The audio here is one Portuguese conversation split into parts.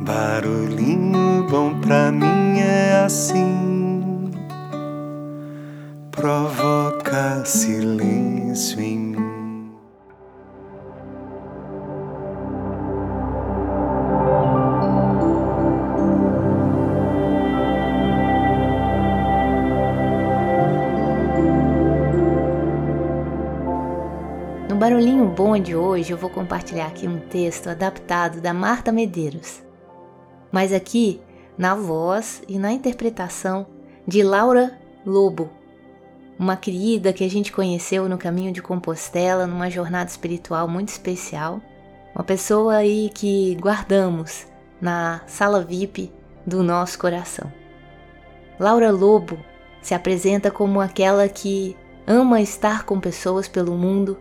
Barulhinho bom pra mim é assim, provoca silêncio em mim. No Barulhinho Bom de hoje eu vou compartilhar aqui um texto adaptado da Marta Medeiros mas aqui na voz e na interpretação de Laura Lobo, uma querida que a gente conheceu no caminho de Compostela, numa jornada espiritual muito especial, uma pessoa aí que guardamos na sala VIP do nosso coração. Laura Lobo se apresenta como aquela que ama estar com pessoas pelo mundo,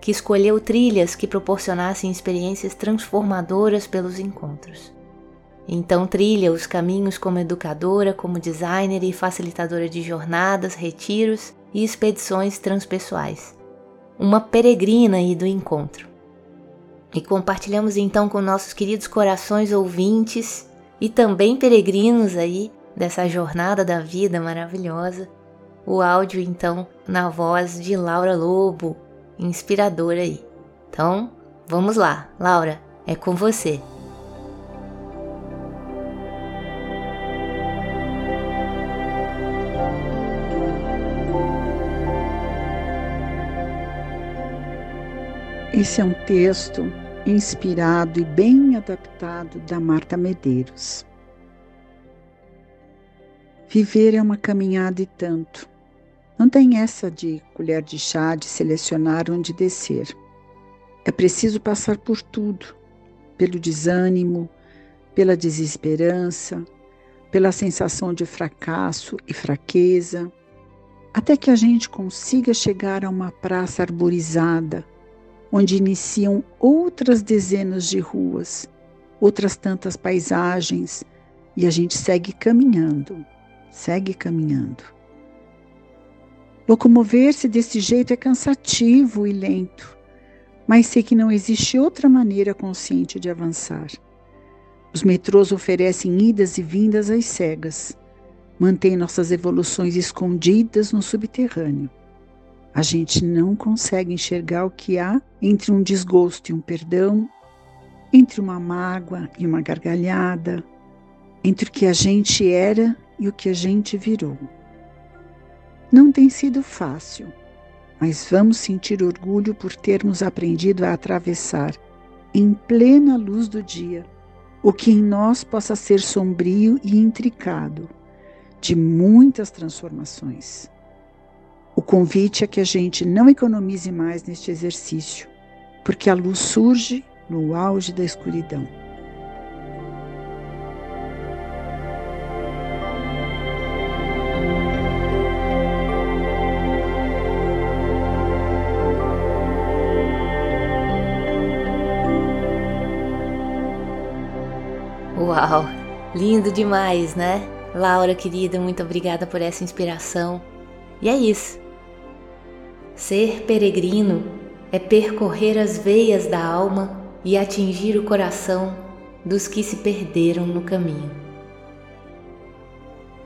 que escolheu trilhas que proporcionassem experiências transformadoras pelos encontros. Então trilha os caminhos como educadora, como designer e facilitadora de jornadas, retiros e expedições transpessoais. Uma peregrina aí do encontro. E compartilhamos então com nossos queridos corações ouvintes e também peregrinos aí dessa jornada da vida maravilhosa, o áudio então na voz de Laura Lobo, inspiradora aí. Então, vamos lá, Laura, é com você. Esse é um texto inspirado e bem adaptado da Marta Medeiros. Viver é uma caminhada e tanto. Não tem essa de colher de chá de selecionar onde descer. É preciso passar por tudo, pelo desânimo, pela desesperança, pela sensação de fracasso e fraqueza, até que a gente consiga chegar a uma praça arborizada onde iniciam outras dezenas de ruas, outras tantas paisagens, e a gente segue caminhando, segue caminhando. Locomover-se desse jeito é cansativo e lento, mas sei que não existe outra maneira consciente de avançar. Os metrôs oferecem idas e vindas às cegas, mantêm nossas evoluções escondidas no subterrâneo. A gente não consegue enxergar o que há entre um desgosto e um perdão, entre uma mágoa e uma gargalhada, entre o que a gente era e o que a gente virou. Não tem sido fácil, mas vamos sentir orgulho por termos aprendido a atravessar, em plena luz do dia, o que em nós possa ser sombrio e intricado, de muitas transformações. O convite é que a gente não economize mais neste exercício, porque a luz surge no auge da escuridão. Uau, lindo demais, né? Laura querida, muito obrigada por essa inspiração. E é isso. Ser peregrino é percorrer as veias da alma e atingir o coração dos que se perderam no caminho.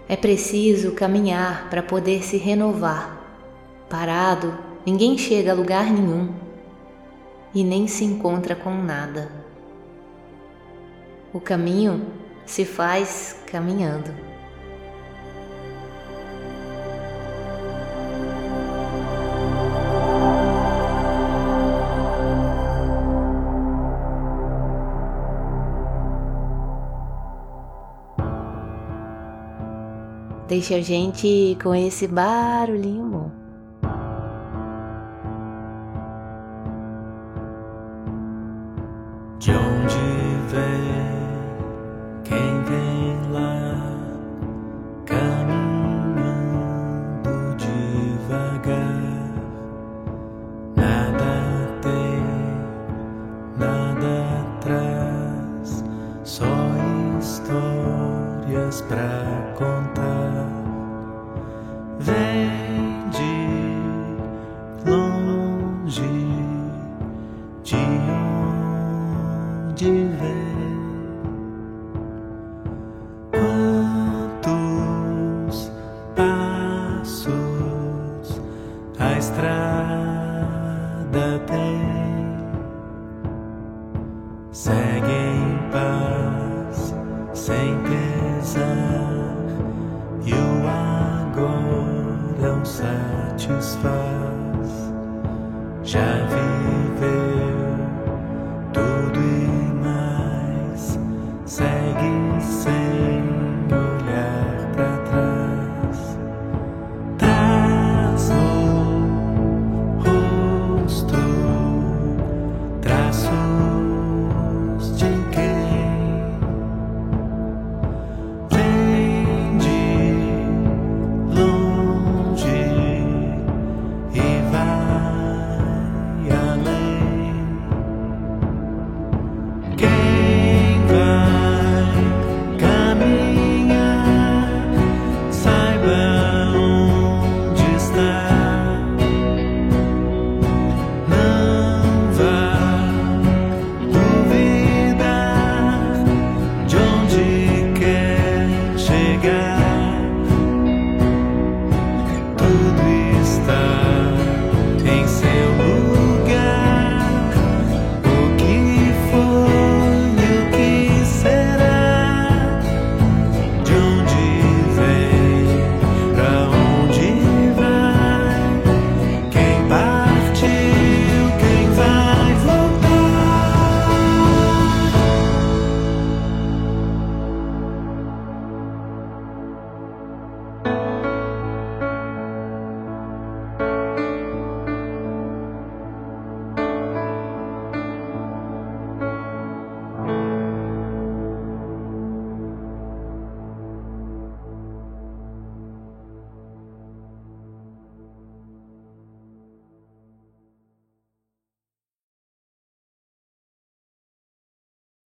É preciso caminhar para poder se renovar. Parado, ninguém chega a lugar nenhum e nem se encontra com nada. O caminho se faz caminhando. Deixa a gente com esse barulhinho bom. De onde vem quem vem lá caminhando devagar? Nada tem, nada traz, só histórias pra contar. de ver quantos passos a estrada tem, segue em paz sem pesar.